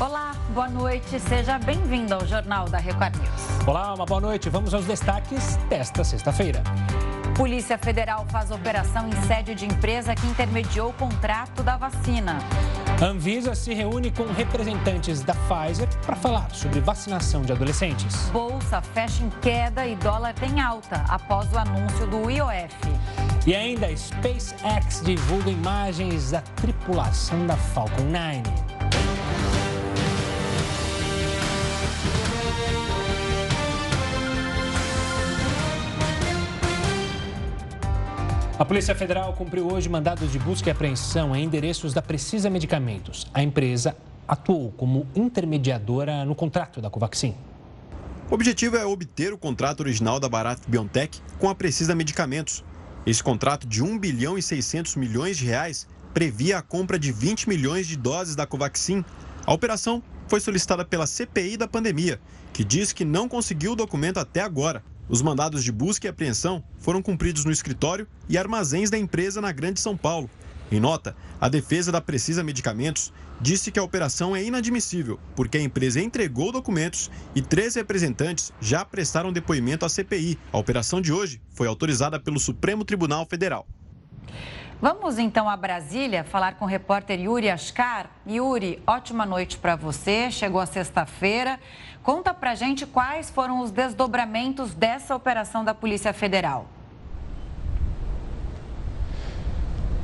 Olá, boa noite, seja bem-vindo ao Jornal da Record News. Olá, uma boa noite. Vamos aos destaques desta sexta-feira. Polícia Federal faz operação em sede de empresa que intermediou o contrato da vacina. Anvisa se reúne com representantes da Pfizer para falar sobre vacinação de adolescentes. Bolsa fecha em queda e dólar tem alta após o anúncio do IOF. E ainda, SpaceX divulga imagens da tripulação da Falcon 9. A Polícia Federal cumpriu hoje mandados de busca e apreensão em endereços da Precisa Medicamentos. A empresa atuou como intermediadora no contrato da Covaxin. O objetivo é obter o contrato original da Bharat Biotech com a Precisa Medicamentos. Esse contrato de 1 bilhão e 600 milhões de reais previa a compra de 20 milhões de doses da Covaxin. A operação foi solicitada pela CPI da pandemia, que diz que não conseguiu o documento até agora. Os mandados de busca e apreensão foram cumpridos no escritório e armazéns da empresa na Grande São Paulo. Em nota, a defesa da Precisa Medicamentos disse que a operação é inadmissível, porque a empresa entregou documentos e três representantes já prestaram depoimento à CPI. A operação de hoje foi autorizada pelo Supremo Tribunal Federal. Vamos então a Brasília falar com o repórter Yuri Ascar. Yuri, ótima noite para você. Chegou a sexta-feira. Conta pra gente quais foram os desdobramentos dessa operação da Polícia Federal.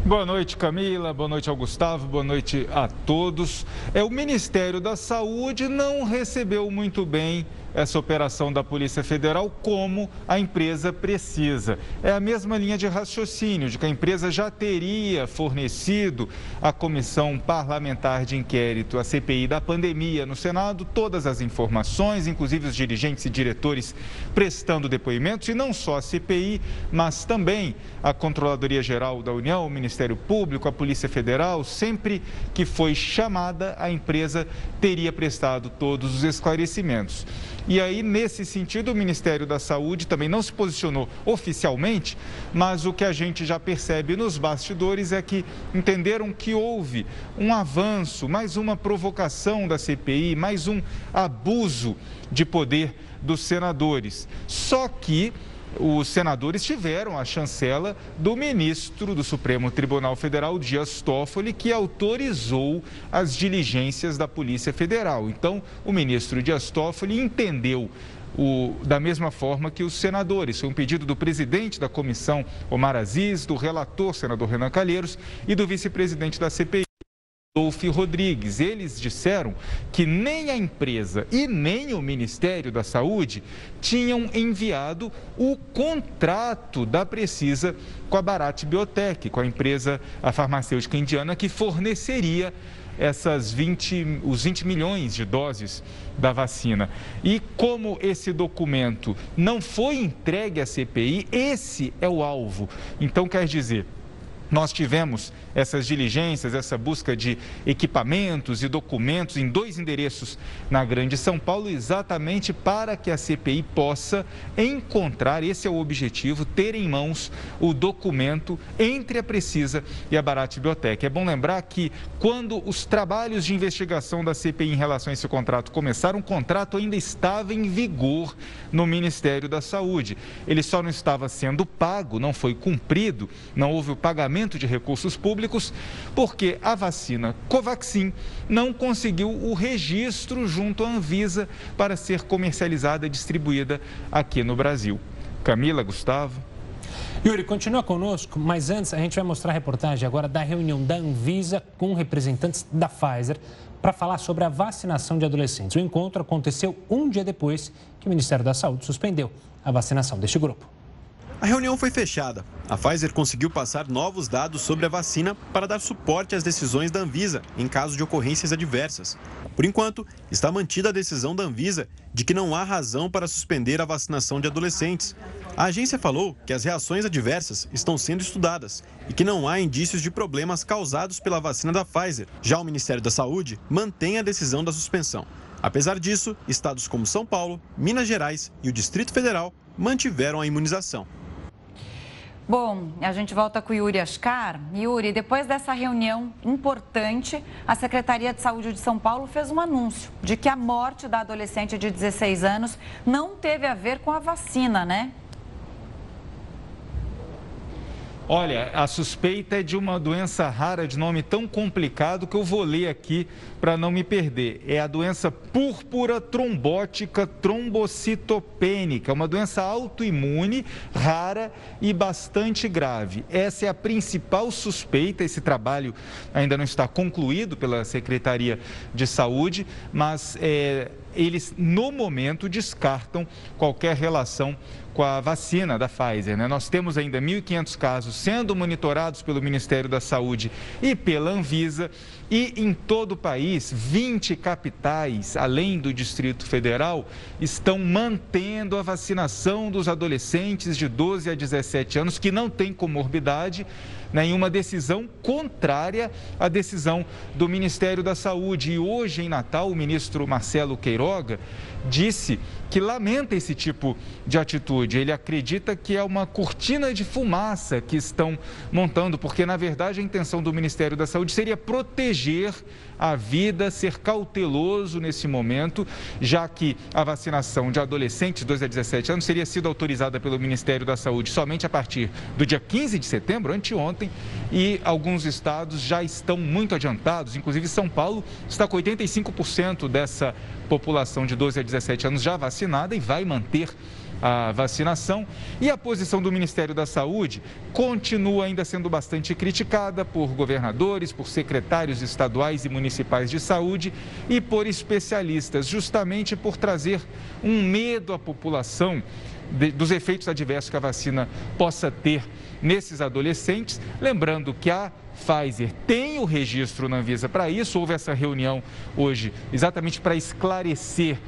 Boa noite, Camila. Boa noite ao Gustavo. Boa noite a todos. É o Ministério da Saúde não recebeu muito bem essa operação da Polícia Federal como a empresa precisa. É a mesma linha de raciocínio de que a empresa já teria fornecido à Comissão Parlamentar de Inquérito, a CPI da pandemia no Senado, todas as informações, inclusive os dirigentes e diretores prestando depoimentos, e não só a CPI, mas também a Controladoria Geral da União, o Ministério Público, a Polícia Federal, sempre que foi chamada, a empresa teria prestado todos os esclarecimentos. E aí, nesse sentido, o Ministério da Saúde também não se posicionou oficialmente, mas o que a gente já percebe nos bastidores é que entenderam que houve um avanço, mais uma provocação da CPI, mais um abuso de poder dos senadores. Só que os senadores tiveram a chancela do ministro do Supremo Tribunal Federal, Dias Toffoli, que autorizou as diligências da Polícia Federal. Então, o ministro Dias Toffoli entendeu o, da mesma forma que os senadores. Foi um pedido do presidente da comissão, Omar Aziz, do relator, senador Renan Calheiros, e do vice-presidente da CPI. Dolph Rodrigues. Eles disseram que nem a empresa e nem o Ministério da Saúde tinham enviado o contrato da Precisa com a Bharat Biotech, com a empresa a farmacêutica indiana que forneceria essas 20, os 20 milhões de doses da vacina. E como esse documento não foi entregue à CPI, esse é o alvo. Então, quer dizer, nós tivemos essas diligências, essa busca de equipamentos e documentos em dois endereços na Grande São Paulo, exatamente para que a CPI possa encontrar, esse é o objetivo, ter em mãos o documento entre a Precisa e a Barat Biotech. É bom lembrar que quando os trabalhos de investigação da CPI em relação a esse contrato começaram, o contrato ainda estava em vigor no Ministério da Saúde. Ele só não estava sendo pago, não foi cumprido, não houve o pagamento de recursos públicos porque a vacina Covaxin não conseguiu o registro junto à Anvisa para ser comercializada e distribuída aqui no Brasil. Camila, Gustavo. Yuri, continua conosco, mas antes a gente vai mostrar a reportagem agora da reunião da Anvisa com representantes da Pfizer para falar sobre a vacinação de adolescentes. O encontro aconteceu um dia depois que o Ministério da Saúde suspendeu a vacinação deste grupo. A reunião foi fechada. A Pfizer conseguiu passar novos dados sobre a vacina para dar suporte às decisões da Anvisa em caso de ocorrências adversas. Por enquanto, está mantida a decisão da Anvisa de que não há razão para suspender a vacinação de adolescentes. A agência falou que as reações adversas estão sendo estudadas e que não há indícios de problemas causados pela vacina da Pfizer. Já o Ministério da Saúde mantém a decisão da suspensão. Apesar disso, estados como São Paulo, Minas Gerais e o Distrito Federal mantiveram a imunização. Bom, a gente volta com o Yuri Ascar. Yuri, depois dessa reunião importante, a Secretaria de Saúde de São Paulo fez um anúncio de que a morte da adolescente de 16 anos não teve a ver com a vacina, né? Olha, a suspeita é de uma doença rara de nome tão complicado que eu vou ler aqui para não me perder. É a doença púrpura trombótica trombocitopênica, uma doença autoimune, rara e bastante grave. Essa é a principal suspeita. Esse trabalho ainda não está concluído pela Secretaria de Saúde, mas é, eles, no momento, descartam qualquer relação com a vacina da Pfizer. Né? Nós temos ainda 1.500 casos sendo monitorados pelo Ministério da Saúde e pela Anvisa. E em todo o país, 20 capitais, além do Distrito Federal, estão mantendo a vacinação dos adolescentes de 12 a 17 anos que não têm comorbidade né, em uma decisão contrária à decisão do Ministério da Saúde. E hoje, em Natal, o ministro Marcelo Queiroga disse que lamenta esse tipo de atitude. Ele acredita que é uma cortina de fumaça que estão montando, porque na verdade a intenção do Ministério da Saúde seria proteger a vida, ser cauteloso nesse momento, já que a vacinação de adolescentes 2 a 17 anos seria sido autorizada pelo Ministério da Saúde somente a partir do dia 15 de setembro, anteontem, e alguns estados já estão muito adiantados, inclusive São Paulo está com 85% dessa população de 12 a 17 anos já vacinada e vai manter a vacinação. E a posição do Ministério da Saúde continua ainda sendo bastante criticada por governadores, por secretários estaduais e municipais de saúde e por especialistas, justamente por trazer um medo à população de, dos efeitos adversos que a vacina possa ter nesses adolescentes. Lembrando que a Pfizer tem o registro na Anvisa para isso, houve essa reunião hoje exatamente para esclarecer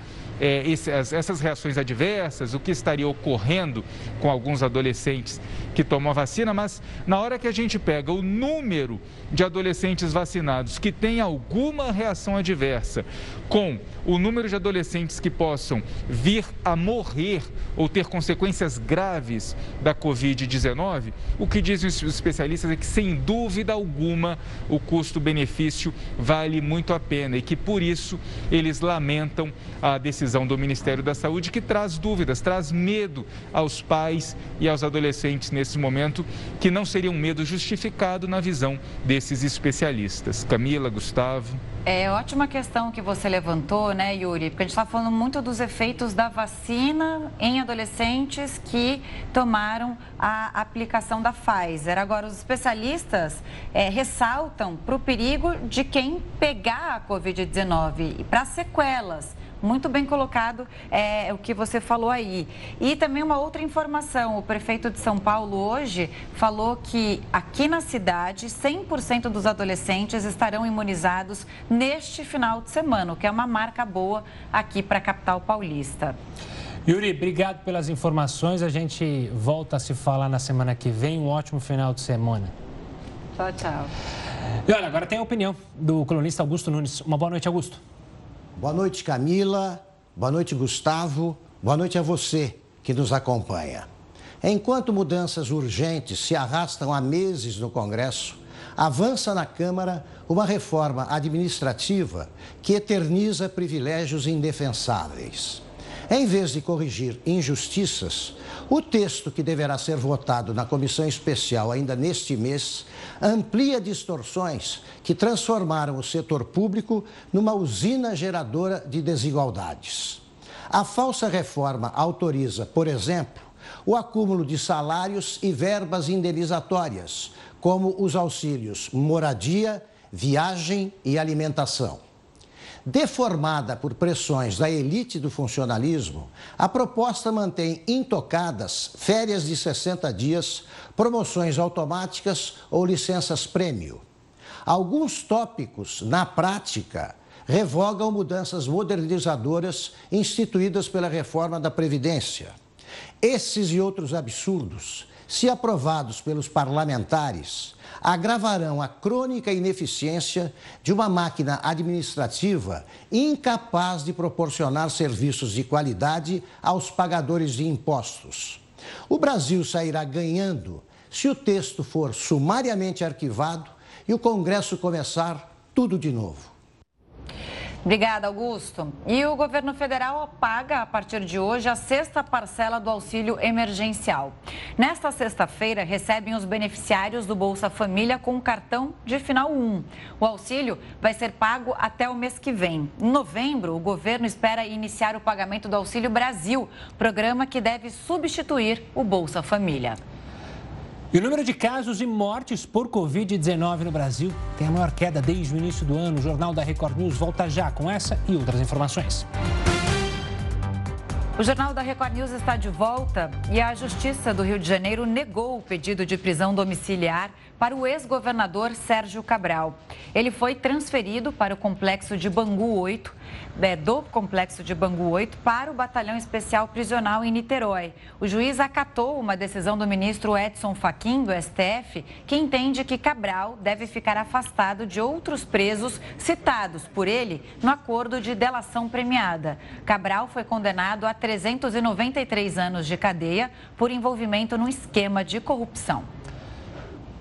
é, essas reações adversas, o que estaria ocorrendo com alguns adolescentes que tomam a vacina, mas na hora que a gente pega o número de adolescentes vacinados que têm alguma reação adversa com o número de adolescentes que possam vir a morrer ou ter consequências graves da Covid-19, o que dizem os especialistas é que, sem dúvida alguma, o custo-benefício vale muito a pena e que, por isso, eles lamentam a decisão do Ministério da Saúde, que traz dúvidas, traz medo aos pais e aos adolescentes nesse momento, que não seria um medo justificado na visão desses especialistas. Camila, Gustavo. É ótima questão que você levantou, né, Yuri? Porque a gente está falando muito dos efeitos da vacina em adolescentes que tomaram a aplicação da Pfizer. Agora, os especialistas é, ressaltam para o perigo de quem pegar a Covid-19 e para sequelas. Muito bem colocado é, o que você falou aí. E também uma outra informação: o prefeito de São Paulo hoje falou que aqui na cidade 100% dos adolescentes estarão imunizados neste final de semana, o que é uma marca boa aqui para a capital paulista. Yuri, obrigado pelas informações. A gente volta a se falar na semana que vem. Um ótimo final de semana. Tchau, tchau. E olha, agora tem a opinião do colunista Augusto Nunes. Uma boa noite, Augusto. Boa noite, Camila. Boa noite, Gustavo. Boa noite a você que nos acompanha. Enquanto mudanças urgentes se arrastam há meses no Congresso, avança na Câmara uma reforma administrativa que eterniza privilégios indefensáveis. Em vez de corrigir injustiças, o texto que deverá ser votado na comissão especial ainda neste mês amplia distorções que transformaram o setor público numa usina geradora de desigualdades. A falsa reforma autoriza, por exemplo, o acúmulo de salários e verbas indenizatórias, como os auxílios moradia, viagem e alimentação. Deformada por pressões da elite do funcionalismo, a proposta mantém intocadas férias de 60 dias, promoções automáticas ou licenças prêmio. Alguns tópicos, na prática, revogam mudanças modernizadoras instituídas pela reforma da Previdência. Esses e outros absurdos, se aprovados pelos parlamentares, agravarão a crônica ineficiência de uma máquina administrativa incapaz de proporcionar serviços de qualidade aos pagadores de impostos. O Brasil sairá ganhando se o texto for sumariamente arquivado e o Congresso começar tudo de novo. Obrigada, Augusto. E o governo federal paga a partir de hoje a sexta parcela do auxílio emergencial. Nesta sexta-feira, recebem os beneficiários do Bolsa Família com cartão de final 1. O auxílio vai ser pago até o mês que vem. Em novembro, o governo espera iniciar o pagamento do Auxílio Brasil, programa que deve substituir o Bolsa Família. E o número de casos e mortes por Covid-19 no Brasil tem a maior queda desde o início do ano. O Jornal da Record News volta já com essa e outras informações. O Jornal da Record News está de volta e a Justiça do Rio de Janeiro negou o pedido de prisão domiciliar para o ex-governador Sérgio Cabral. Ele foi transferido para o complexo de Bangu 8, é, do complexo de Bangu 8 para o Batalhão Especial Prisional em Niterói. O juiz acatou uma decisão do ministro Edson Fachin, do STF, que entende que Cabral deve ficar afastado de outros presos citados por ele no acordo de delação premiada. Cabral foi condenado a 393 anos de cadeia por envolvimento num esquema de corrupção.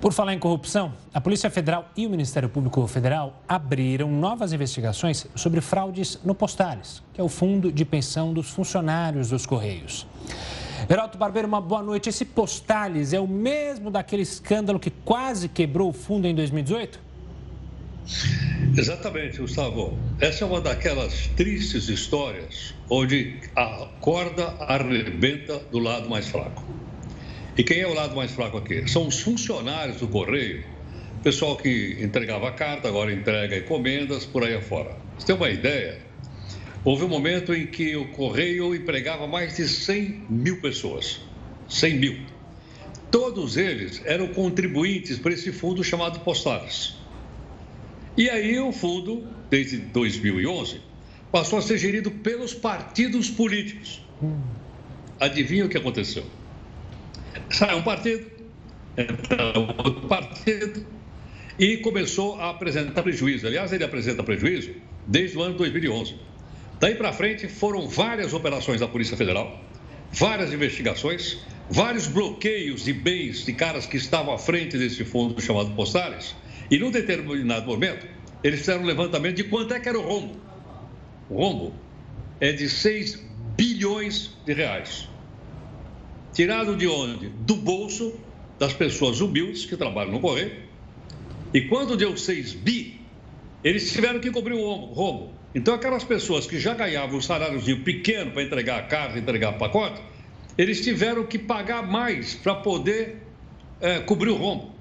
Por falar em corrupção, a Polícia Federal e o Ministério Público Federal abriram novas investigações sobre fraudes no Postales, que é o fundo de pensão dos funcionários dos Correios. Heroto Barbeiro, uma boa noite. Esse Postales é o mesmo daquele escândalo que quase quebrou o fundo em 2018? Exatamente, Gustavo. Essa é uma daquelas tristes histórias onde a corda arrebenta do lado mais fraco. E quem é o lado mais fraco aqui? São os funcionários do Correio, pessoal que entregava carta, agora entrega encomendas, por aí afora. Você tem uma ideia? Houve um momento em que o Correio empregava mais de 100 mil pessoas. 100 mil. Todos eles eram contribuintes para esse fundo chamado Postales. E aí o fundo, desde 2011, passou a ser gerido pelos partidos políticos. Adivinha o que aconteceu? Sai um partido, entra outro partido e começou a apresentar prejuízo. Aliás, ele apresenta prejuízo desde o ano 2011. Daí para frente foram várias operações da Polícia Federal, várias investigações, vários bloqueios de bens de caras que estavam à frente desse fundo chamado Postales. E num determinado momento, eles fizeram um levantamento de quanto é que era o rombo. O rombo é de 6 bilhões de reais. Tirado de onde? Do bolso das pessoas humildes que trabalham no correio. E quando deu 6 bi, eles tiveram que cobrir o rombo. Então, aquelas pessoas que já ganhavam um saláriozinho pequeno para entregar a carta, entregar pacote, eles tiveram que pagar mais para poder é, cobrir o rombo.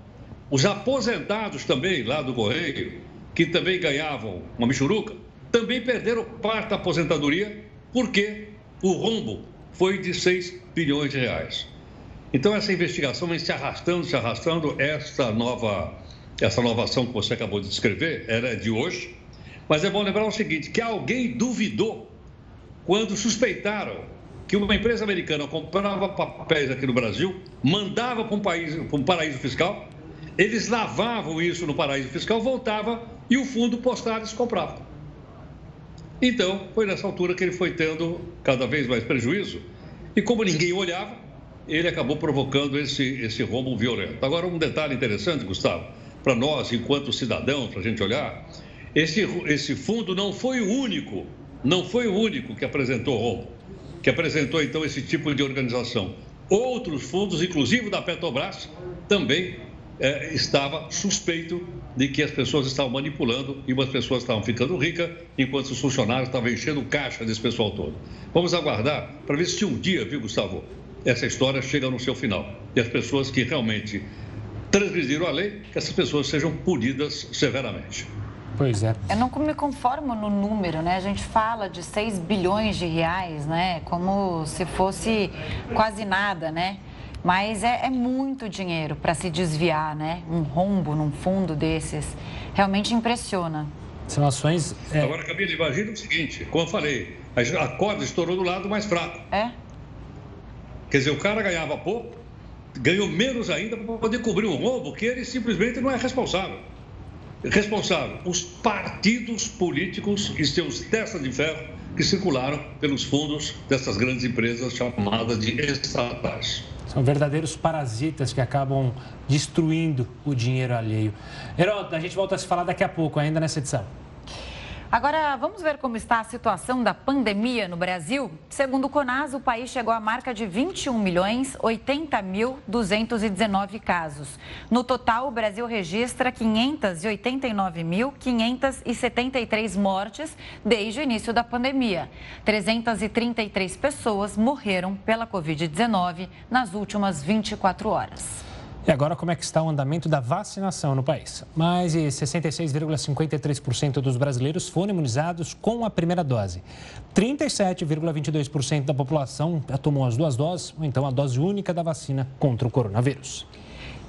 Os aposentados também, lá do Correio, que também ganhavam uma michuruca, também perderam parte da aposentadoria, porque o rombo foi de 6 bilhões de reais. Então, essa investigação vem se arrastando, se arrastando. Essa nova, essa nova ação que você acabou de descrever era de hoje. Mas é bom lembrar o seguinte: que alguém duvidou quando suspeitaram que uma empresa americana comprava papéis aqui no Brasil, mandava para um, país, para um paraíso fiscal, eles lavavam isso no paraíso fiscal, voltava e o fundo Postales comprava. Então, foi nessa altura que ele foi tendo cada vez mais prejuízo e como ninguém olhava, ele acabou provocando esse, esse rombo violento. Agora, um detalhe interessante, Gustavo, para nós, enquanto cidadãos, para a gente olhar, esse, esse fundo não foi o único, não foi o único que apresentou rombo, que apresentou, então, esse tipo de organização. Outros fundos, inclusive da Petrobras, também é, estava suspeito de que as pessoas estavam manipulando e umas pessoas estavam ficando ricas, enquanto os funcionários estavam enchendo caixa desse pessoal todo. Vamos aguardar para ver se um dia, viu, Gustavo, essa história chega no seu final. E as pessoas que realmente transgrediram a lei, que essas pessoas sejam punidas severamente. Pois é. Eu não me conformo no número, né? A gente fala de 6 bilhões de reais, né? Como se fosse quase nada, né? Mas é, é muito dinheiro para se desviar, né? Um rombo num fundo desses. Realmente impressiona. São ações. É... Agora, Camila, imagina o seguinte: como eu falei, a corda estourou do lado mais fraco. É? Quer dizer, o cara ganhava pouco, ganhou menos ainda para poder cobrir um rombo que ele simplesmente não é responsável. Responsável, os partidos políticos e seus testas de ferro que circularam pelos fundos dessas grandes empresas chamadas de estatais. São verdadeiros parasitas que acabam destruindo o dinheiro alheio. Heródoto, a gente volta a se falar daqui a pouco, ainda nessa edição. Agora, vamos ver como está a situação da pandemia no Brasil? Segundo o CONAS, o país chegou à marca de 21 milhões 80 mil 219 casos. No total, o Brasil registra 589.573 mortes desde o início da pandemia. 333 pessoas morreram pela Covid-19 nas últimas 24 horas. E agora, como é que está o andamento da vacinação no país? Mais de 66,53% dos brasileiros foram imunizados com a primeira dose. 37,22% da população já tomou as duas doses, ou então a dose única da vacina contra o coronavírus.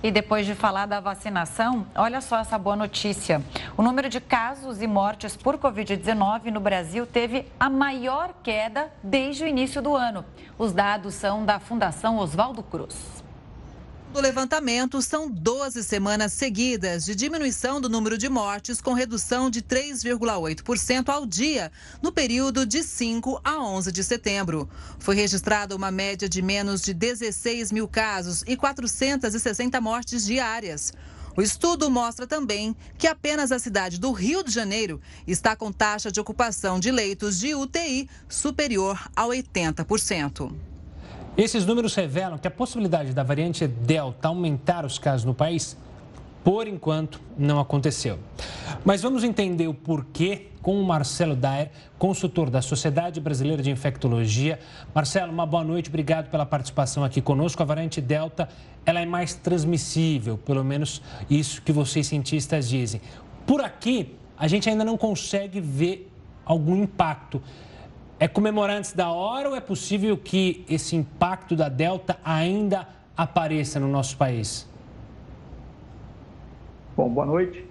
E depois de falar da vacinação, olha só essa boa notícia. O número de casos e mortes por Covid-19 no Brasil teve a maior queda desde o início do ano. Os dados são da Fundação Oswaldo Cruz do levantamento, são 12 semanas seguidas de diminuição do número de mortes, com redução de 3,8% ao dia, no período de 5 a 11 de setembro. Foi registrada uma média de menos de 16 mil casos e 460 mortes diárias. O estudo mostra também que apenas a cidade do Rio de Janeiro está com taxa de ocupação de leitos de UTI superior a 80%. Esses números revelam que a possibilidade da variante Delta aumentar os casos no país, por enquanto, não aconteceu. Mas vamos entender o porquê com o Marcelo Daer, consultor da Sociedade Brasileira de Infectologia. Marcelo, uma boa noite, obrigado pela participação aqui conosco. A variante Delta, ela é mais transmissível, pelo menos isso que vocês cientistas dizem. Por aqui, a gente ainda não consegue ver algum impacto. É comemorar antes da hora ou é possível que esse impacto da Delta ainda apareça no nosso país? Bom, boa noite.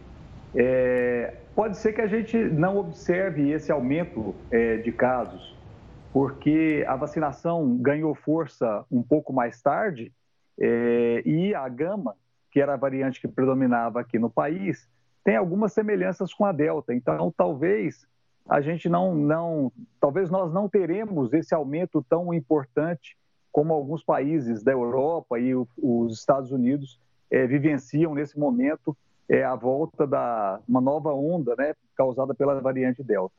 É, pode ser que a gente não observe esse aumento é, de casos, porque a vacinação ganhou força um pouco mais tarde é, e a gama, que era a variante que predominava aqui no país, tem algumas semelhanças com a Delta. Então, talvez a gente não, não, talvez nós não teremos esse aumento tão importante como alguns países da Europa e o, os Estados Unidos é, vivenciam nesse momento é, a volta da uma nova onda, né, causada pela variante Delta.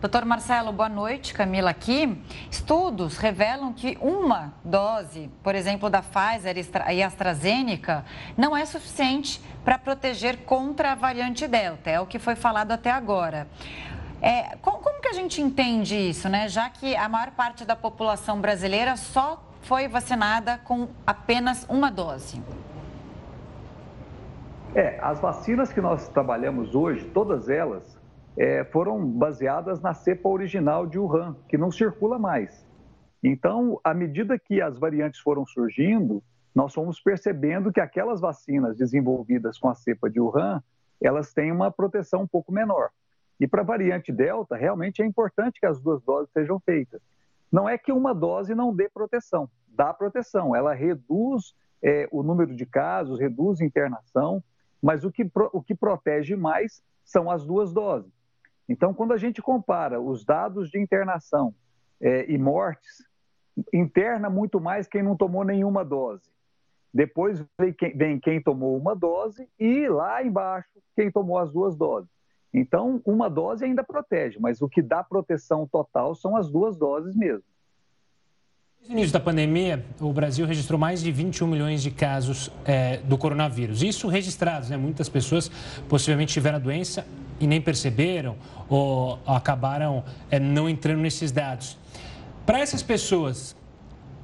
Doutor Marcelo, boa noite. Camila aqui. Estudos revelam que uma dose, por exemplo, da Pfizer e AstraZeneca, não é suficiente para proteger contra a variante Delta. É o que foi falado até agora. É, como, como que a gente entende isso, né? Já que a maior parte da população brasileira só foi vacinada com apenas uma dose. É, as vacinas que nós trabalhamos hoje, todas elas é, foram baseadas na cepa original de Wuhan, que não circula mais. Então, à medida que as variantes foram surgindo, nós fomos percebendo que aquelas vacinas desenvolvidas com a cepa de Wuhan, elas têm uma proteção um pouco menor. E para a variante Delta, realmente é importante que as duas doses sejam feitas. Não é que uma dose não dê proteção, dá proteção, ela reduz é, o número de casos, reduz internação, mas o que, o que protege mais são as duas doses. Então, quando a gente compara os dados de internação é, e mortes, interna muito mais quem não tomou nenhuma dose. Depois vem quem, vem quem tomou uma dose e lá embaixo quem tomou as duas doses. Então, uma dose ainda protege, mas o que dá proteção total são as duas doses mesmo. No início da pandemia, o Brasil registrou mais de 21 milhões de casos é, do coronavírus. Isso registrados, né? Muitas pessoas possivelmente tiveram a doença e nem perceberam ou acabaram é, não entrando nesses dados. Para essas pessoas,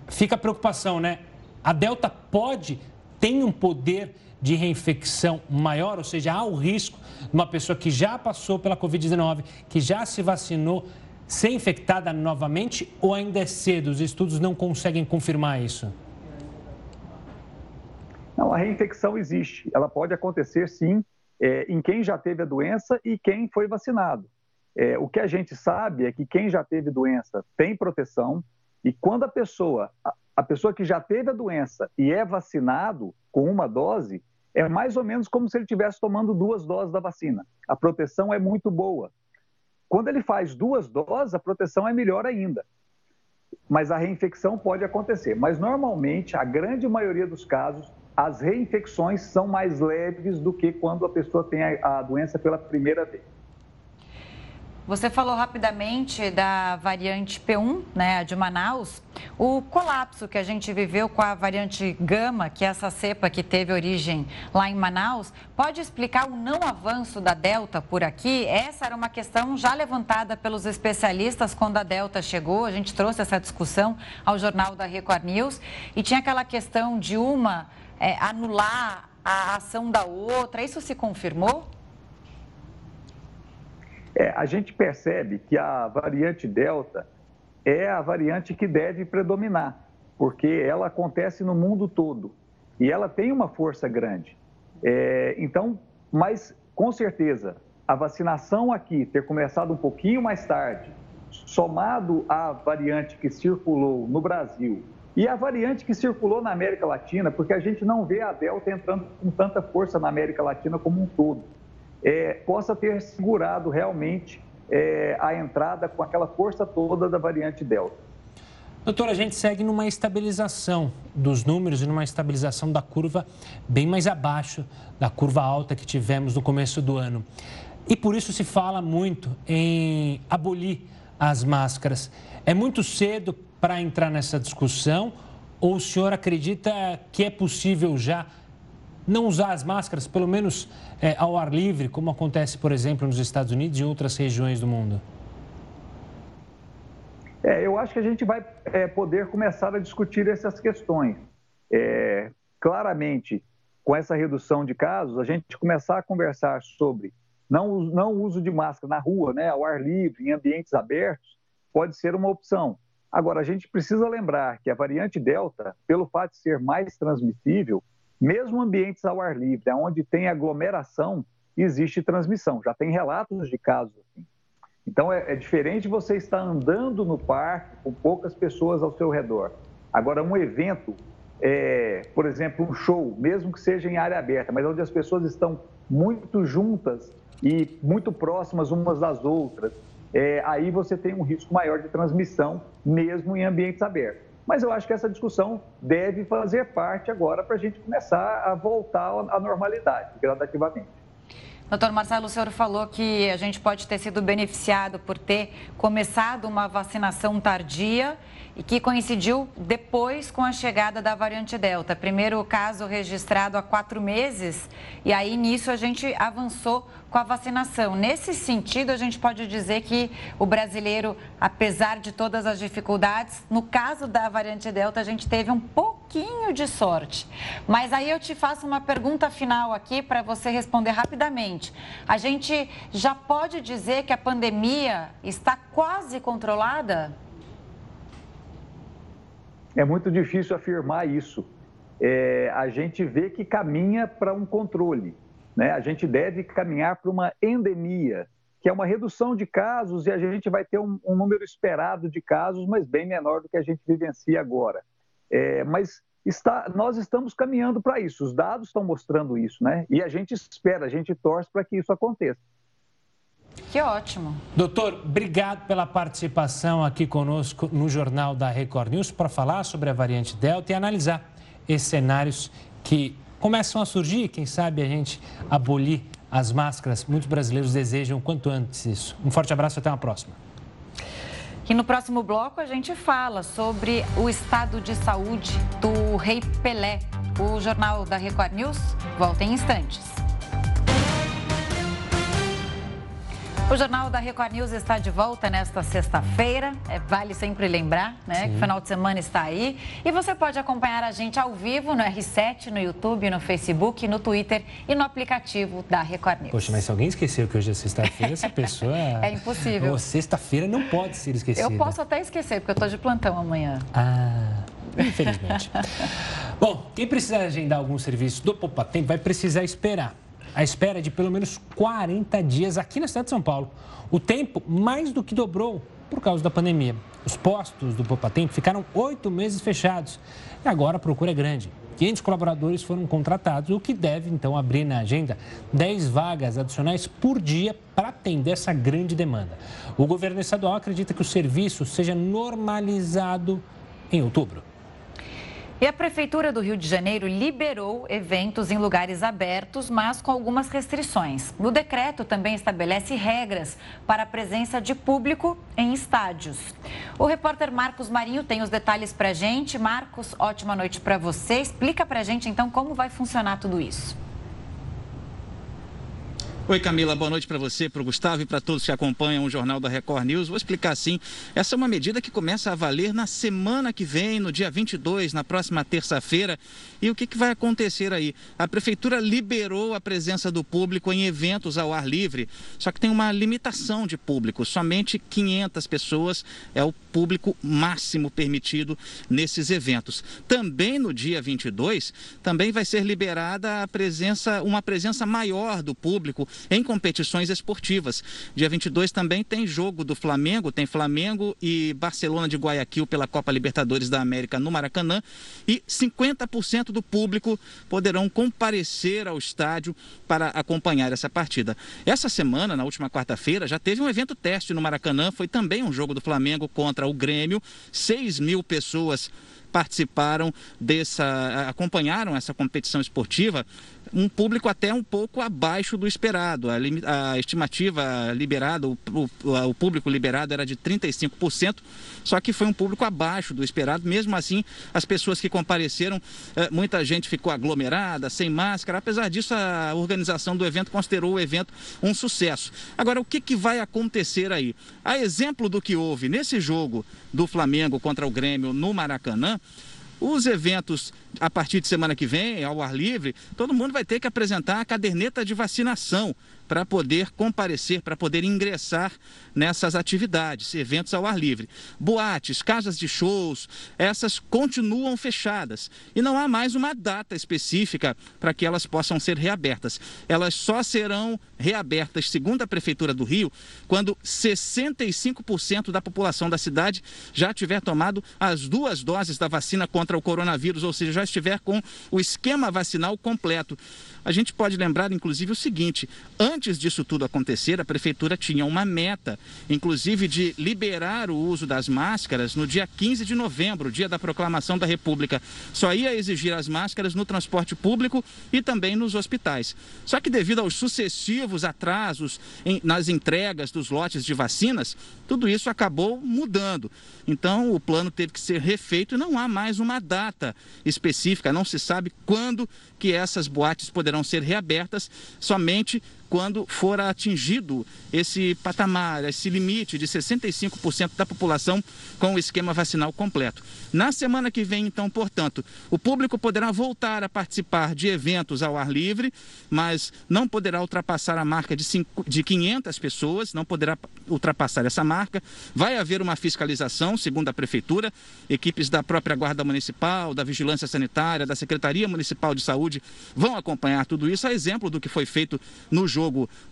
fica a preocupação, né? A Delta pode, tem um poder de reinfecção maior, ou seja, há o risco de uma pessoa que já passou pela Covid-19, que já se vacinou, ser infectada novamente ou ainda é cedo? Os estudos não conseguem confirmar isso? Não, a reinfecção existe. Ela pode acontecer sim é, em quem já teve a doença e quem foi vacinado. É, o que a gente sabe é que quem já teve doença tem proteção e quando a pessoa, a, a pessoa que já teve a doença e é vacinado com uma dose, é mais ou menos como se ele estivesse tomando duas doses da vacina. A proteção é muito boa. Quando ele faz duas doses, a proteção é melhor ainda. mas a reinfecção pode acontecer. Mas normalmente, a grande maioria dos casos, as reinfecções são mais leves do que quando a pessoa tem a, doença pela primeira vez. Você falou rapidamente da variante P1, né, de Manaus. O colapso que a gente viveu com a variante Gama, que é essa cepa que teve origem lá em Manaus, pode explicar o não avanço da Delta por aqui? Essa era uma questão já levantada pelos especialistas quando a Delta chegou. A gente trouxe essa discussão ao jornal da Record News e tinha aquela questão de uma é, anular a ação da outra. Isso se confirmou? É, a gente percebe que a variante Delta é a variante que deve predominar, porque ela acontece no mundo todo e ela tem uma força grande. É, então, mas com certeza, a vacinação aqui ter começado um pouquinho mais tarde, somado à variante que circulou no Brasil e a variante que circulou na América Latina, porque a gente não vê a Delta entrando com tanta força na América Latina como um todo é, possa ter segurado realmente é, a entrada com aquela força toda da variante Delta. Doutor, a gente segue numa estabilização dos números e numa estabilização da curva bem mais abaixo da curva alta que tivemos no começo do ano. E por isso se fala muito em abolir as máscaras. É muito cedo para entrar nessa discussão ou o senhor acredita que é possível já não usar as máscaras, pelo menos é, ao ar livre, como acontece, por exemplo, nos Estados Unidos e outras regiões do mundo? É, eu acho que a gente vai é, poder começar a discutir essas questões. É, claramente, com essa redução de casos, a gente começar a conversar sobre não, não uso de máscara na rua, né, ao ar livre, em ambientes abertos, pode ser uma opção. Agora, a gente precisa lembrar que a variante Delta, pelo fato de ser mais transmissível, mesmo ambientes ao ar livre, onde tem aglomeração, existe transmissão. Já tem relatos de casos assim. Então é, é, diferente você estar andando no parque com poucas pessoas ao seu redor. Agora, um evento, é, por exemplo, um show, mesmo que seja em área aberta, mas onde as pessoas estão muito juntas e muito próximas umas das outras, é, aí você tem um risco maior de transmissão, mesmo em ambientes abertos. Mas eu acho que essa discussão deve fazer parte agora para a gente começar a voltar à normalidade, gradativamente. Doutor Marcelo, o senhor falou que a gente pode ter sido beneficiado por ter começado uma vacinação tardia e que coincidiu depois com a chegada da variante Delta. Primeiro caso registrado há quatro meses e aí nisso a gente avançou com a vacinação. Nesse sentido, a gente pode dizer que o brasileiro, apesar de todas as dificuldades, no caso da variante Delta, a gente teve um pouquinho de sorte. Mas aí eu te faço uma pergunta final aqui para você responder rapidamente. A gente já pode dizer que a pandemia está quase controlada? É muito difícil afirmar isso. É, a gente vê que caminha para um controle né? A gente deve caminhar para uma endemia, que é uma redução de casos e a gente vai ter um, um número esperado de casos, mas bem menor do que a gente vivencia agora. É, mas está, nós estamos caminhando para isso, os dados estão mostrando isso, né? E a gente espera, a gente torce para que isso aconteça. Que ótimo. Doutor, obrigado pela participação aqui conosco no Jornal da Record News para falar sobre a variante Delta e analisar esses cenários que começam a surgir, quem sabe a gente abolir as máscaras. Muitos brasileiros desejam quanto antes isso. Um forte abraço e até uma próxima. E no próximo bloco a gente fala sobre o estado de saúde do Rei Pelé. O Jornal da Record News volta em instantes. O Jornal da Record News está de volta nesta sexta-feira. É, vale sempre lembrar, né? Sim. Que o final de semana está aí. E você pode acompanhar a gente ao vivo no R7, no YouTube, no Facebook, no Twitter e no aplicativo da Record News. Poxa, mas se alguém esqueceu que hoje é sexta-feira, essa pessoa. é impossível. Sexta-feira não pode ser esquecida. Eu posso até esquecer, porque eu estou de plantão amanhã. Ah. Infelizmente. Bom, quem precisar agendar algum serviço do Poupa Tempo vai precisar esperar a espera de pelo menos 40 dias aqui na cidade de São Paulo. O tempo mais do que dobrou por causa da pandemia. Os postos do Poupa Tempo ficaram oito meses fechados e agora a procura é grande. 500 colaboradores foram contratados, o que deve então abrir na agenda 10 vagas adicionais por dia para atender essa grande demanda. O governo estadual acredita que o serviço seja normalizado em outubro. E a Prefeitura do Rio de Janeiro liberou eventos em lugares abertos, mas com algumas restrições. O decreto também estabelece regras para a presença de público em estádios. O repórter Marcos Marinho tem os detalhes para gente. Marcos, ótima noite para você. Explica para gente então como vai funcionar tudo isso. Oi, Camila, boa noite para você, para o Gustavo e para todos que acompanham o Jornal da Record News. Vou explicar assim: essa é uma medida que começa a valer na semana que vem, no dia 22, na próxima terça-feira. E o que, que vai acontecer aí? A Prefeitura liberou a presença do público em eventos ao ar livre, só que tem uma limitação de público: somente 500 pessoas é o público máximo permitido nesses eventos. Também no dia 22, também vai ser liberada a presença, uma presença maior do público em competições esportivas. Dia 22 também tem jogo do Flamengo, tem Flamengo e Barcelona de Guayaquil pela Copa Libertadores da América no Maracanã e 50% do público poderão comparecer ao estádio para acompanhar essa partida. Essa semana, na última quarta-feira, já teve um evento teste no Maracanã, foi também um jogo do Flamengo contra o Grêmio, 6 mil pessoas participaram dessa, acompanharam essa competição esportiva um público até um pouco abaixo do esperado. A, a estimativa liberada, o, o, o, público liberado era de 35%, só que foi um público abaixo do esperado. Mesmo assim, as pessoas que compareceram, eh, muita gente ficou aglomerada, sem máscara. Apesar disso, a organização do evento considerou o evento um sucesso. Agora, o que, que vai acontecer aí? A exemplo do que houve nesse jogo do Flamengo contra o Grêmio no Maracanã, os eventos a partir de semana que vem, ao ar livre, todo mundo vai ter que apresentar a caderneta de vacinação para poder comparecer, para poder ingressar nessas atividades, eventos ao ar livre. Boates, casas de shows, essas continuam fechadas e não há mais uma data específica para que elas possam ser reabertas. Elas só serão reabertas, segundo a Prefeitura do Rio, quando 65% da população da cidade já tiver tomado as duas doses da vacina contra o coronavírus, ou seja, já estiver com o esquema vacinal completo. A gente pode lembrar, inclusive, o seguinte: antes disso tudo acontecer, a prefeitura tinha uma meta, inclusive, de liberar o uso das máscaras no dia 15 de novembro, dia da proclamação da República. Só ia exigir as máscaras no transporte público e também nos hospitais. Só que, devido aos sucessivos atrasos em, nas entregas dos lotes de vacinas, tudo isso acabou mudando. Então, o plano teve que ser refeito e não há mais uma data específica, não se sabe quando que essas boates poderão ser reabertas somente quando for atingido esse patamar, esse limite de 65% da população com o esquema vacinal completo. Na semana que vem, então, portanto, o público poderá voltar a participar de eventos ao ar livre, mas não poderá ultrapassar a marca de, de 500 pessoas, não poderá ultrapassar essa marca. Vai haver uma fiscalização, segundo a Prefeitura, equipes da própria Guarda Municipal, da Vigilância Sanitária, da Secretaria Municipal de Saúde vão acompanhar tudo isso, a exemplo do que foi feito no jogo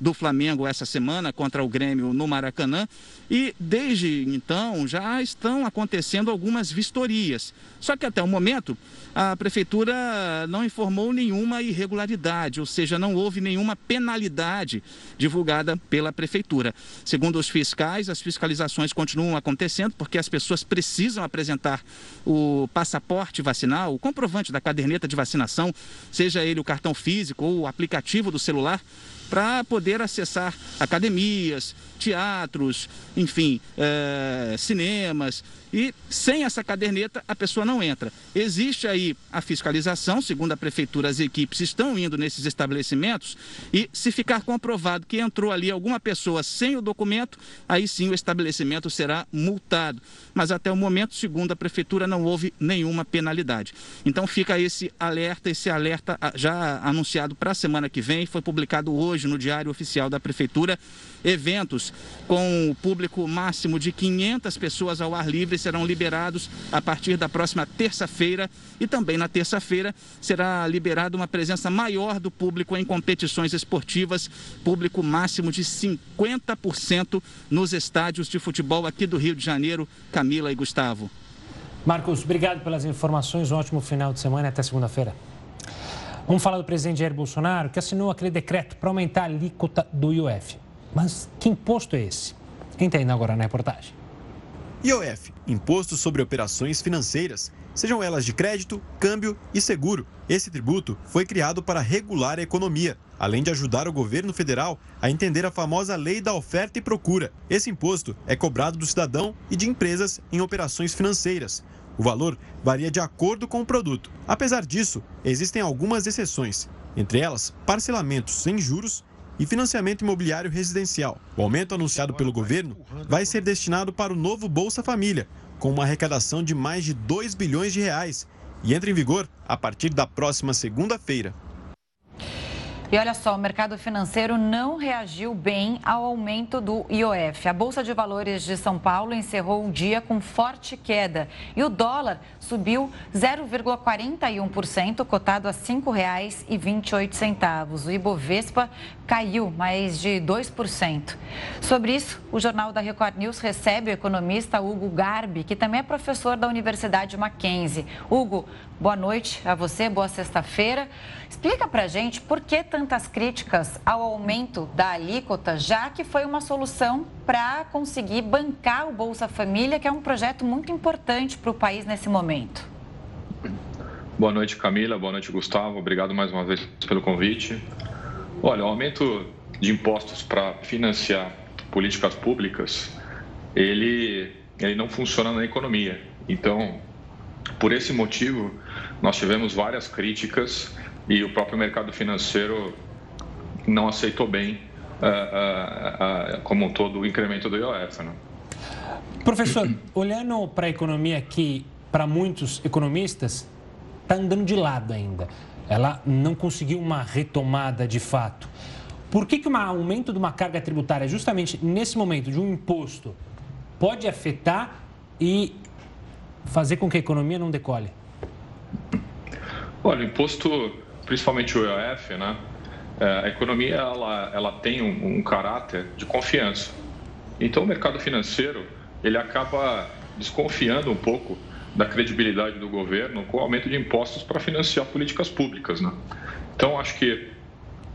do Flamengo essa semana contra o Grêmio no Maracanã. E desde então já estão acontecendo algumas vistorias. Só que até o momento a prefeitura não informou nenhuma irregularidade, ou seja, não houve nenhuma penalidade divulgada pela prefeitura. Segundo os fiscais, as fiscalizações continuam acontecendo porque as pessoas precisam apresentar o passaporte vacinal, o comprovante da caderneta de vacinação, seja ele o cartão físico ou o aplicativo do celular para poder acessar academias, teatros, enfim, é, cinemas. E sem essa caderneta a pessoa não entra. Existe aí a fiscalização, segundo a prefeitura, as equipes estão indo nesses estabelecimentos e se ficar comprovado que entrou ali alguma pessoa sem o documento, aí sim o estabelecimento será multado. Mas até o momento, segundo a prefeitura, não houve nenhuma penalidade. Então fica esse alerta, esse alerta já anunciado para a semana que vem, foi publicado hoje no Diário Oficial da Prefeitura. Eventos com o público máximo de 500 pessoas ao ar livre serão liberados a partir da próxima terça-feira e também na terça-feira será liberada uma presença maior do público em competições esportivas, público máximo de 50% nos estádios de futebol aqui do Rio de Janeiro. Camila e Gustavo. Marcos, obrigado pelas informações. Um ótimo final de semana até segunda-feira. Vamos falar do presidente Jair Bolsonaro, que assinou aquele decreto para aumentar a alíquota do IOF. Mas que imposto é esse? Entenda agora na reportagem. IOF, Imposto sobre Operações Financeiras, sejam elas de crédito, câmbio e seguro. Esse tributo foi criado para regular a economia, além de ajudar o governo federal a entender a famosa lei da oferta e procura. Esse imposto é cobrado do cidadão e de empresas em operações financeiras. O valor varia de acordo com o produto. Apesar disso, existem algumas exceções, entre elas parcelamentos sem juros e financiamento imobiliário residencial. O aumento anunciado pelo governo vai ser destinado para o novo Bolsa Família, com uma arrecadação de mais de 2 bilhões de reais e entra em vigor a partir da próxima segunda-feira. E olha só, o mercado financeiro não reagiu bem ao aumento do IOF. A Bolsa de Valores de São Paulo encerrou o dia com forte queda e o dólar subiu 0,41%, cotado a R$ 5,28. O Ibovespa caiu mais de 2%. Sobre isso, o Jornal da Record News recebe o economista Hugo Garbi, que também é professor da Universidade Mackenzie. Hugo, boa noite a você, boa sexta-feira. Explica pra gente por que tantas críticas ao aumento da alíquota, já que foi uma solução para conseguir bancar o Bolsa Família, que é um projeto muito importante para o país nesse momento. Boa noite, Camila. Boa noite, Gustavo. Obrigado mais uma vez pelo convite. Olha, o aumento de impostos para financiar políticas públicas, ele, ele não funciona na economia. Então, por esse motivo, nós tivemos várias críticas e o próprio mercado financeiro não aceitou bem uh, uh, uh, como um todo o incremento do IOF. Né? Professor, olhando para a economia que, para muitos economistas, está andando de lado ainda. Ela não conseguiu uma retomada de fato. Por que, que um aumento de uma carga tributária, justamente nesse momento de um imposto, pode afetar e fazer com que a economia não decole? Olha, o imposto principalmente o IOF, né, é, a economia ela, ela tem um, um caráter de confiança. Então o mercado financeiro ele acaba desconfiando um pouco da credibilidade do governo com o aumento de impostos para financiar políticas públicas. Né? Então, acho que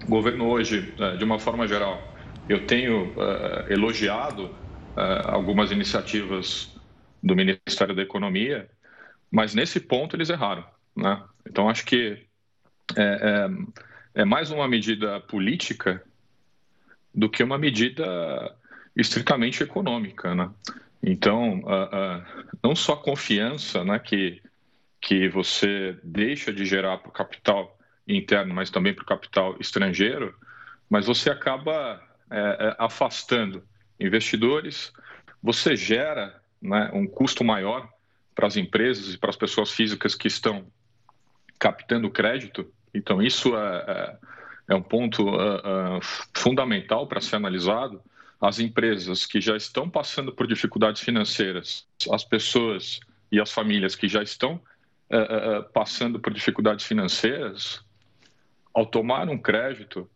o governo hoje, é, de uma forma geral, eu tenho uh, elogiado uh, algumas iniciativas do Ministério da Economia, mas nesse ponto eles erraram. Né? Então, acho que é, é, é mais uma medida política do que uma medida estritamente econômica, né? Então, não só a confiança né, que, que você deixa de gerar para o capital interno, mas também para o capital estrangeiro, mas você acaba é, é, afastando investidores, você gera né, um custo maior para as empresas e para as pessoas físicas que estão captando crédito então, isso é, é, é um ponto uh, uh, fundamental para ser analisado. As empresas que já estão passando por dificuldades financeiras, as pessoas e as famílias que já estão uh, passando por dificuldades financeiras, ao tomar um crédito,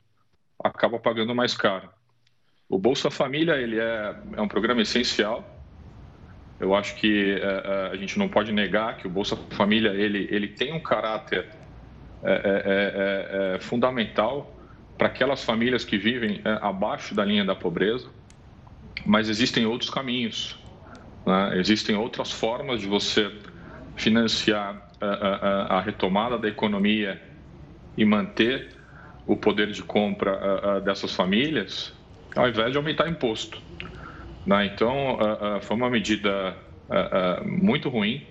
acaba pagando mais caro. O Bolsa Família ele é, é um programa essencial. Eu acho que a gente não pode negar que o Bolsa Família ele, ele tem um caráter é é, é, é, é fundamental para aquelas famílias que vivem é, abaixo da linha da pobreza, mas existem outros caminhos, né? existem outras formas de você financiar a, a, a, retomada da economia e manter o poder de compra dessas famílias, ao invés de aumentar imposto. Né? Então, foi uma medida muito ruim,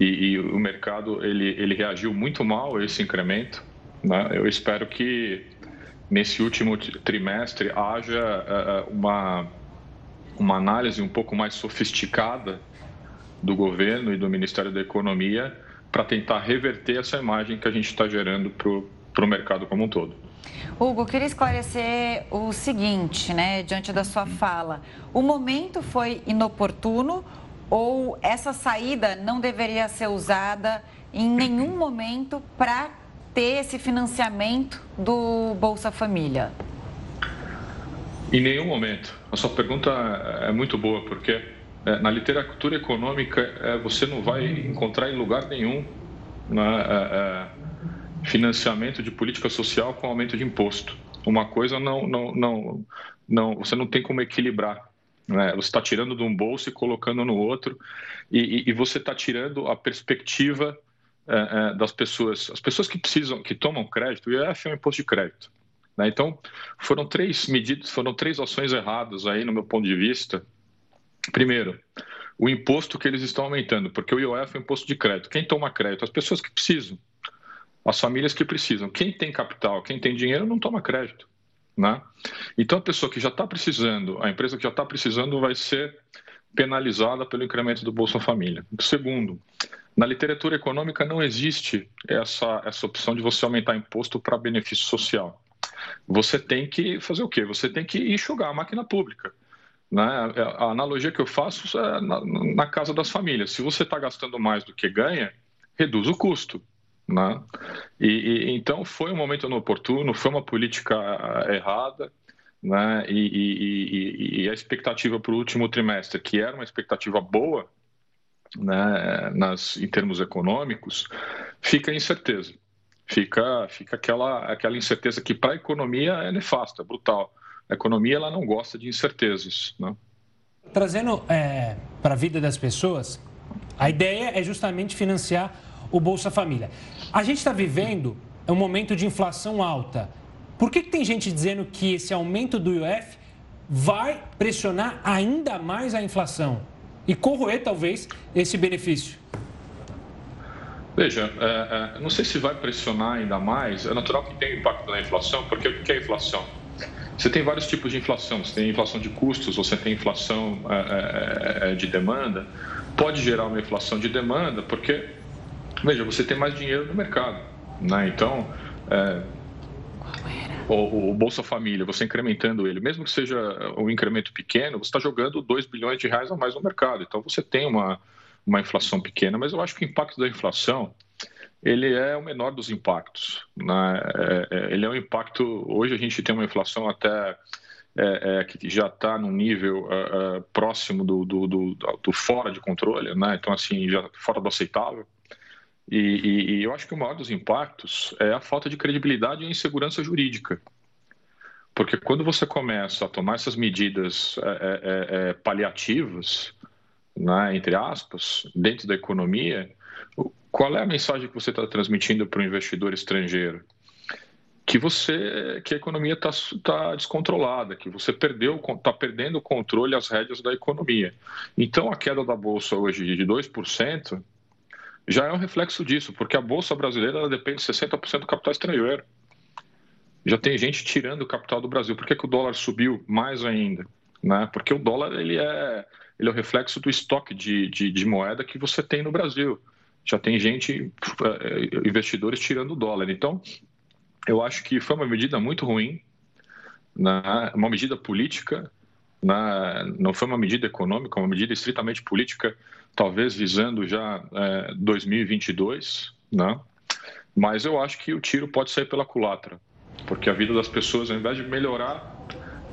e, e, o mercado ele, ele reagiu muito mal a esse incremento. Né? Eu espero que nesse último trimestre haja uh, uma, uma análise um pouco mais sofisticada do governo e do Ministério da Economia para tentar reverter essa imagem que a gente está gerando para o mercado como um todo. Hugo, queria esclarecer o seguinte, né, diante da sua fala. O momento foi inoportuno ou essa saída não deveria ser usada em nenhum momento para ter esse financiamento do Bolsa Família? Em nenhum momento. A sua pergunta é muito boa, porque é, na literatura econômica é, você não vai encontrar em lugar nenhum né, é, financiamento de política social com aumento de imposto. Uma coisa não, não, não, não você não tem como equilibrar. Né? Você está tirando de um bolso e colocando no outro, e, e você está tirando a perspectiva é, é, das pessoas. As pessoas que precisam, que tomam crédito, o IOF é um imposto de crédito. Né? Então, foram três medidas, foram três ações erradas aí, no meu ponto de vista. Primeiro, o imposto que eles estão aumentando, porque o IOF é um imposto de crédito. Quem toma crédito? As pessoas que precisam, as famílias que precisam. Quem tem capital, quem tem dinheiro, não toma crédito. Né? Então, a pessoa que já está precisando, a empresa que já está precisando, vai ser penalizada pelo incremento do Bolsa Família. Segundo, na literatura econômica não existe essa, essa opção de você aumentar imposto para benefício social. Você tem que fazer o quê? Você tem que enxugar a máquina pública. Né? A analogia que eu faço é na, na casa das famílias. Se você está gastando mais do que ganha, reduz o custo. Né? E, e, então foi um momento inoportuno, foi uma política eh, errada, né? E, e, a expectativa para o último trimestre, que era uma expectativa boa, né? Nas, em termos econômicos, fica incerteza, fica fica aquela aquela incerteza que para a economia é nefasta, brutal. A economia ela não gosta de incertezas, né? Trazendo é, para a vida das pessoas, a ideia é justamente financiar o Bolsa Família. A gente está vivendo um momento de inflação alta. Por que, que tem gente dizendo que esse aumento do IOF vai pressionar ainda mais a inflação e corroer, talvez, esse benefício? Veja, é, é, não sei se vai pressionar ainda mais. É natural que tenha impacto na inflação, porque o que é inflação? Você tem vários tipos de inflação. Você tem inflação de custos, você tem inflação é, é, é de demanda. Pode gerar uma inflação de demanda, porque Veja, você tem mais dinheiro no mercado. Né? Então, é, o, o, Bolsa Família, você incrementando ele, mesmo que seja um incremento pequeno, você está jogando 2 bilhões de reais a mais no mercado. Então, você tem uma, uma inflação pequena, mas eu acho que o impacto da inflação ele é o menor dos impactos. Né? É, é, ele é um impacto. Hoje a gente tem uma inflação até é, é, que já está num nível é, próximo do, do, do, do, fora de controle, né? então assim já fora do aceitável. E, e, e, eu acho que o maior dos impactos é a falta de credibilidade e insegurança jurídica. Porque quando você começa a tomar essas medidas é, é, é, é paliativas, né, entre aspas, dentro da economia, qual é a mensagem que você está transmitindo para o investidor estrangeiro? Que você, que a economia está tá descontrolada, que você perdeu, está perdendo o controle, as rédeas da economia. Então, a queda da bolsa hoje de 2%, já é um reflexo disso, porque a Bolsa Brasileira depende de 60% do capital estrangeiro. Já tem gente tirando o capital do Brasil. Por que, que o dólar subiu mais ainda? Né? Porque o dólar ele é, ele é o reflexo do estoque de, de, de moeda que você tem no Brasil. Já tem gente, eh, investidores tirando o dólar. Então, eu acho que foi uma medida muito ruim, né? uma medida política, né? não foi uma medida econômica, uma medida estritamente política talvez visando já é, 2022, né? Mas eu acho que o tiro pode sair pela culatra, porque a vida das pessoas, ao invés de melhorar,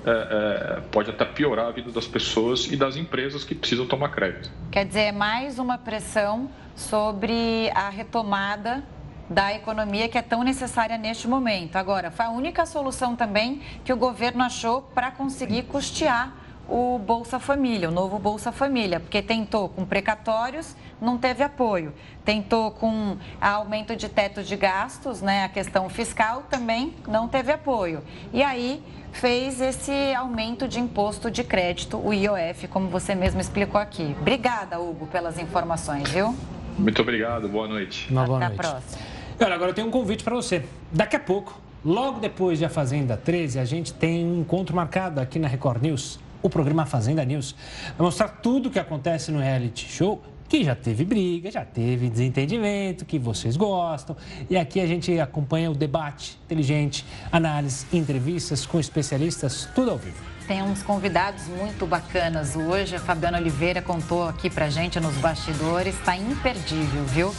é, é, pode até piorar a vida das pessoas e das empresas que precisam tomar crédito. Quer dizer, é mais uma pressão sobre a retomada da economia que é tão necessária neste momento. Agora, foi a única solução também que o governo achou para conseguir custear o Bolsa Família, o novo Bolsa Família, porque tentou com precatórios, não teve apoio. Tentou com aumento de teto de gastos, né, a questão fiscal também não teve apoio. E aí fez esse aumento de imposto de crédito, o IOF, como você mesmo explicou aqui. Obrigada, Hugo, pelas informações, viu? Muito obrigado, boa noite. Uma boa Até noite. a próxima. Olha, agora eu tenho um convite para você. Daqui a pouco, logo depois de A Fazenda 13, a gente tem um encontro marcado aqui na Record News o programa Fazenda News. Vai mostrar tudo o que acontece no reality show que já teve briga, já teve desentendimento, que vocês gostam. E aqui a gente acompanha o debate inteligente, análise, entrevistas com especialistas, tudo ao vivo. Tem uns convidados muito bacanas hoje. A Fabiana Oliveira contou aqui pra gente nos bastidores, está imperdível, viu?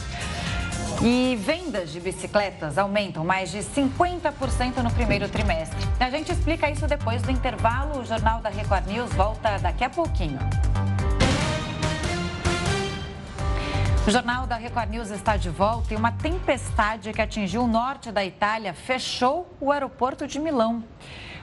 E vendas de bicicletas aumentam mais de 50% no primeiro trimestre. A gente explica isso depois do intervalo. O Jornal da Record News volta daqui a pouquinho. O Jornal da Record News está de volta e uma tempestade que atingiu o norte da Itália fechou o aeroporto de Milão.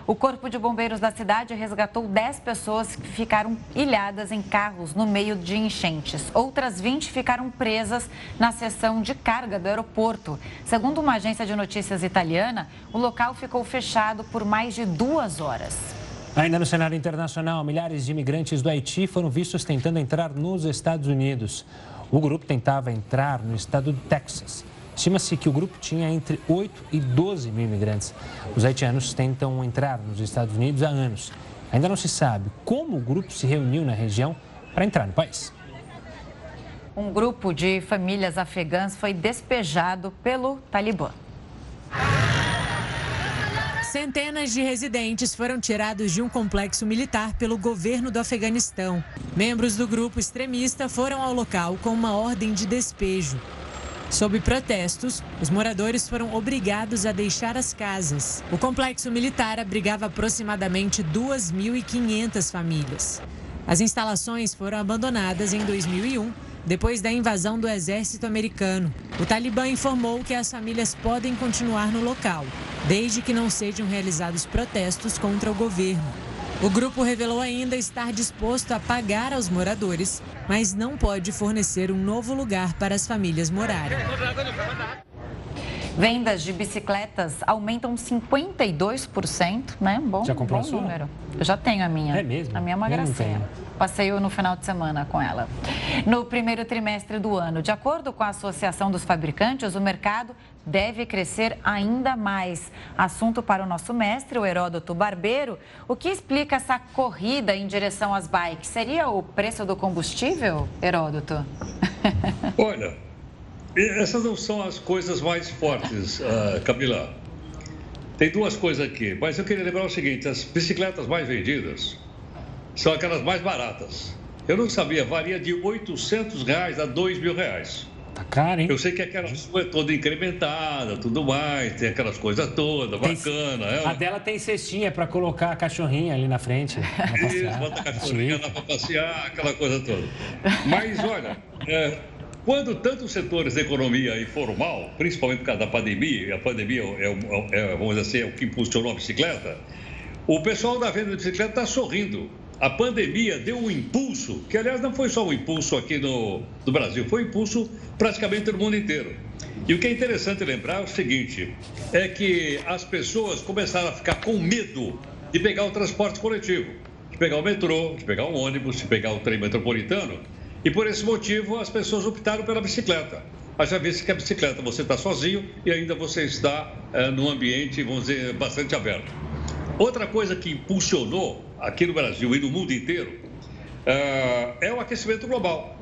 O Corpo de Bombeiros da cidade resgatou 10 pessoas que ficaram ilhadas em carros no meio de enchentes. Outras 20 ficaram presas na seção de carga do aeroporto. Segundo uma agência de notícias italiana, o local ficou fechado por mais de duas horas. Ainda no cenário internacional, milhares de imigrantes do Haiti foram vistos tentando entrar nos Estados Unidos. O grupo tentava entrar no estado do Texas. Estima-se que o grupo tinha entre 8 e 12 mil imigrantes. Os haitianos tentam entrar nos Estados Unidos há anos. Ainda não se sabe como o grupo se reuniu na região para entrar no país. Um grupo de famílias afegãs foi despejado pelo Talibã. Centenas de residentes foram tirados de um complexo militar pelo governo do Afeganistão. Membros do grupo extremista foram ao local com uma ordem de despejo. Sob protestos, os moradores foram obrigados a deixar as casas. O complexo militar abrigava aproximadamente 2.500 famílias. As instalações foram abandonadas em 2001 depois da invasão do exército americano. O Talibã informou que as famílias podem continuar no local, desde que não sejam realizados protestos contra o governo. O grupo revelou ainda estar disposto a pagar aos moradores, mas não pode fornecer um novo lugar para as famílias morarem. Vendas de bicicletas aumentam 52%, né? Bom, Já comprou bom a sua? número. Eu já tenho a minha. É mesmo? A minha é uma Eu gracinha. Passeio no final de semana com ela. No primeiro trimestre do ano, de acordo com a Associação dos Fabricantes, o mercado deve crescer ainda mais. Assunto para o nosso mestre, o Heródoto Barbeiro. O que explica essa corrida em direção às bikes? Seria o preço do combustível, Heródoto? Olha, essas não são as coisas mais fortes, ah, Camila. Tem duas coisas aqui, mas eu queria lembrar o seguinte: as bicicletas mais vendidas são aquelas mais baratas. Eu não sabia, varia de 800 reais a 2 mil reais. Tá caro, hein? Eu sei que aquela sua é toda incrementada, tudo mais, tem aquelas coisas todas, Tem- bacana. É A dela tem cestinha para colocar a cachorrinha ali na frente. pra Isso, bota a cachorrinha lá para passear, aquela coisa toda. Mas, olha, é, quando tantos setores da economia informal, principalmente por causa da pandemia, e a pandemia é, o- é, vamos dizer assim, é o que impulsionou a bicicleta, o pessoal da venda de bicicleta está sorrindo. A pandemia deu um impulso, que aliás não foi só um impulso aqui no, no Brasil, foi um impulso praticamente no mundo inteiro. E o que é interessante lembrar é o seguinte: é que as pessoas começaram a ficar com medo de pegar o transporte coletivo, de pegar o metrô, de pegar o ônibus, de pegar o trem metropolitano. E por esse motivo as pessoas optaram pela bicicleta. Haja visto que a bicicleta você está sozinho e ainda você está eh, num ambiente, vamos dizer, bastante aberto. Outra coisa que impulsionou aqui no Brasil e no mundo inteiro ah, é o aquecimento global,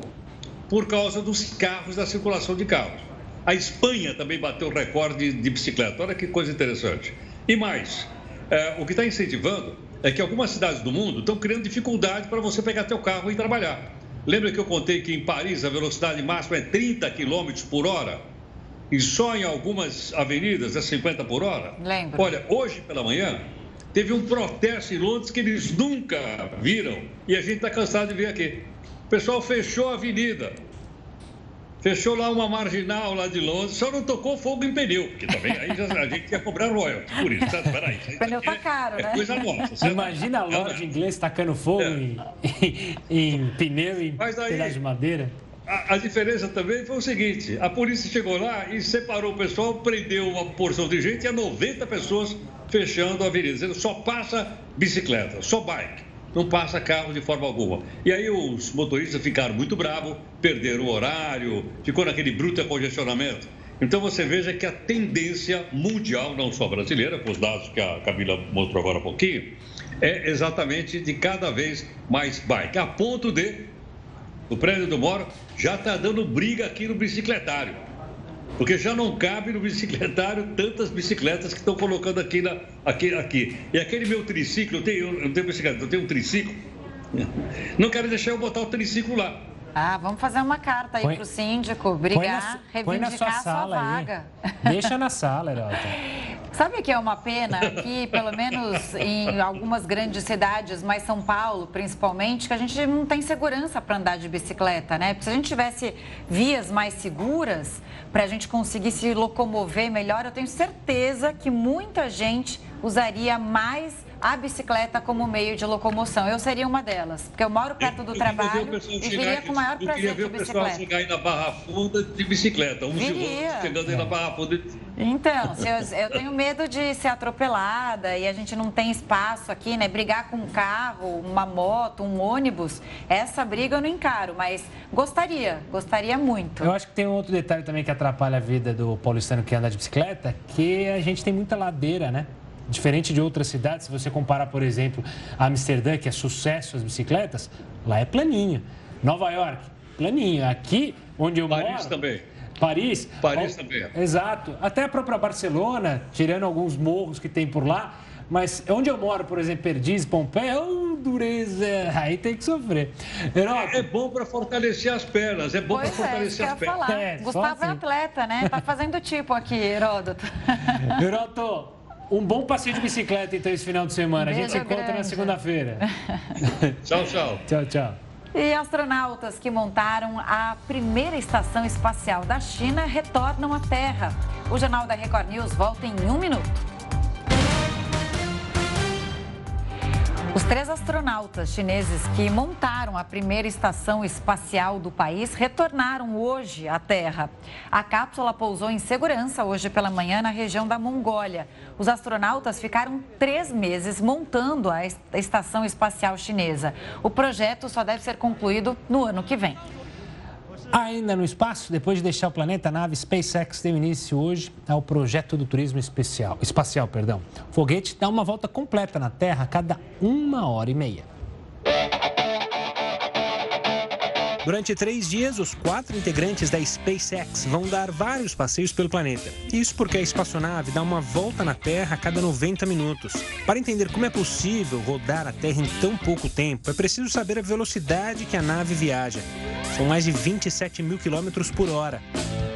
por causa dos carros, da circulação de carros. A Espanha também bateu recorde de bicicleta, olha que coisa interessante. E mais, eh, o que está incentivando é que algumas cidades do mundo estão criando dificuldade para você pegar teu carro e trabalhar. Lembra que eu contei que em Paris a velocidade máxima é 30 km por hora? E só em algumas avenidas é 50 por hora? Lembro. Olha, hoje pela manhã teve um protesto em Londres que eles nunca viram e a gente está cansado de ver aqui. O pessoal fechou a avenida. Fechou lá uma marginal lá de Londres, só não tocou fogo em pneu, porque também aí já, a gente ia cobrar royalties por isso, certo? Peraí, isso aí Pneu tá é- caro, é né? coisa nossa, certo? Imagina a Não, loja não. inglesa tacando fogo É. em, em pneu e pedaço de madeira. A, diferença também foi o seguinte: a polícia chegou lá e separou o pessoal, prendeu uma porção de gente e há 90 pessoas fechando a avenida, dizendo só passa bicicleta, só bike, não passa carro de forma alguma. E aí os motoristas ficaram muito bravos, perderam o horário, ficou naquele bruto congestionamento. Então você veja que a tendência mundial, não só brasileira, com os dados que a Camila mostrou agora há pouquinho, é exatamente de cada vez mais bike, a ponto de no prédio eu moro, já está dando briga aqui no bicicletário. Porque já não cabe no bicicletário tantas bicicletas que estão colocando aqui, na, aqui, aqui. E aquele meu triciclo, eu tenho, eu tenho bicicleta, eu tenho um triciclo, não quero deixar eu botar o triciclo lá. Ah, vamos fazer uma carta aí para o síndico, brigar, põe na, reivindicar põe na sua, sala sua vaga. Aí. Deixa na sala, Heraldo. Sabe que é uma pena que, pelo menos em algumas grandes cidades, mas São Paulo principalmente, que a gente não tem segurança para andar de bicicleta, né? Porque se a gente tivesse vias mais seguras para a gente conseguir se locomover melhor, eu tenho certeza que muita gente usaria mais a bicicleta como meio de locomoção. Eu seria uma delas, porque eu moro perto do trabalho e viria com o maior prazer de bicicleta. Eu queria ver o pessoal chegar aí na Barra Funda de bicicleta, um viria. chegando aí na Barra Funda. Então, eu, eu, tenho medo de ser atropelada e a gente não tem espaço aqui, né? Brigar com um carro, uma moto, um ônibus, essa briga eu não encaro, mas gostaria, gostaria muito. Eu acho que tem um outro detalhe também que atrapalha a vida do paulistano que anda de bicicleta, que a gente tem muita ladeira, né? Diferente de outras cidades, se você comparar, por exemplo, Amsterdã, que é sucesso as bicicletas, lá é planinho. Nova York, planinho. Aqui, onde eu Paris moro... Paris também. Paris? Paris também. Exato. Até a própria Barcelona, tirando alguns morros que tem por lá. Mas onde eu moro, por exemplo, Perdiz, Pompeia, oh, dureza, aí tem que sofrer. Heródoto. É bom para fortalecer as pernas, é bom para é, fortalecer as pernas. É, Gustavo é assim. é atleta, né? Tá fazendo tipo aqui, Heródoto. Heródoto, um bom passeio de bicicleta, então, esse final de semana. Beijo a gente se encontra grande. na segunda-feira. tchau, tchau. Tchau, tchau. E astronautas que montaram a primeira estação espacial da China retornam à Terra. O Jornal da Record News volta em um minuto. Os três astronautas chineses que montaram a primeira estação espacial do país retornaram hoje à Terra. A cápsula pousou em segurança hoje pela manhã na região da Mongólia. Os astronautas ficaram três meses montando a estação espacial chinesa. O projeto só deve ser concluído no ano que vem. Ainda no espaço, depois de deixar o planeta, a nave SpaceX deu início hoje ao projeto do turismo especial, espacial. Perdão. O foguete dá uma volta completa na Terra a cada uma hora e meia. Durante três dias, os quatro integrantes da SpaceX vão dar vários passeios pelo planeta. Isso porque a espaçonave dá uma volta na Terra a cada 90 minutos. Para entender como é possível rodar a Terra em tão pouco tempo, é preciso saber a velocidade que a nave viaja. São mais de 27 mil quilômetros por hora.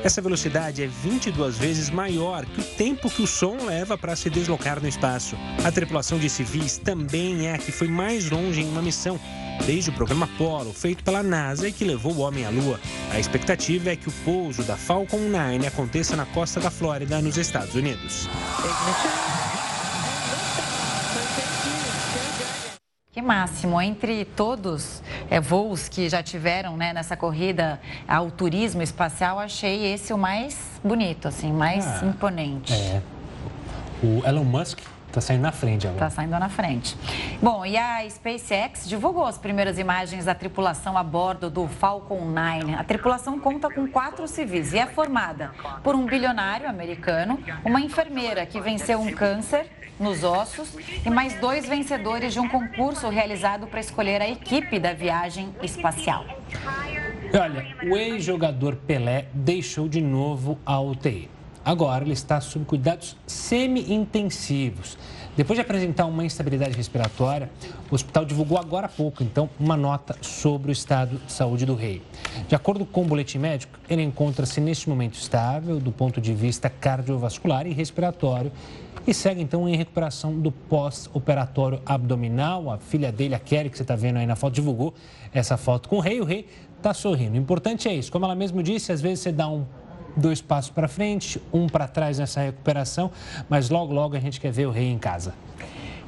Essa velocidade é 22 vezes maior que o tempo que o som leva para se deslocar no espaço. A tripulação de civis também é a que foi mais longe em uma missão, desde o programa Apollo, feito pela NASA e que levou o homem à Lua. A expectativa é que o pouso da Falcon 9 aconteça na costa da Flórida, nos Estados Unidos. Que máximo. Entre todos é, voos que já tiveram né, nessa corrida ao turismo espacial, achei esse o mais bonito, assim, mais ah, imponente. É. O Elon Musk Está saindo na frente agora. Está saindo na frente. Bom, e a SpaceX divulgou as primeiras imagens da tripulação a bordo do Falcon 9. A tripulação conta com quatro civis e é formada por um bilionário americano, uma enfermeira que venceu um câncer nos ossos e mais dois vencedores de um concurso realizado para escolher a equipe da viagem espacial. Olha, o ex-jogador Pelé deixou de novo a UTI. Agora ele está sob cuidados semi-intensivos. Depois de apresentar uma instabilidade respiratória, o hospital divulgou agora há pouco, então, uma nota sobre o estado de saúde do rei. De acordo com o boletim médico, ele encontra-se neste momento estável do ponto de vista cardiovascular e respiratório e segue então em recuperação do pós-operatório abdominal. A filha dele, a Kelly, que você está vendo aí na foto, divulgou essa foto com o rei. O rei está sorrindo. O importante é isso. Como ela mesmo disse, às vezes você dá um dois passos para frente, um para trás nessa recuperação, mas logo, logo a gente quer ver o rei em casa.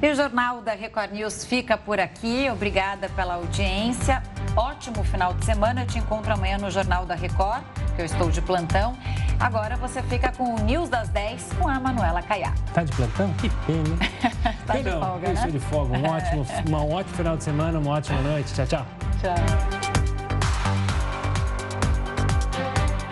E o Jornal da Record News fica por aqui. Obrigada pela audiência. Ótimo final de semana. Eu te encontro amanhã no Jornal da Record, que eu estou de plantão. Agora você fica com o News das 10 com a Manuela Caiá. Tá de plantão? Que pena. tá de folga, eu né? de folga. Um ótimo, um ótimo final de semana, uma ótima noite. Tchau, tchau. Tchau.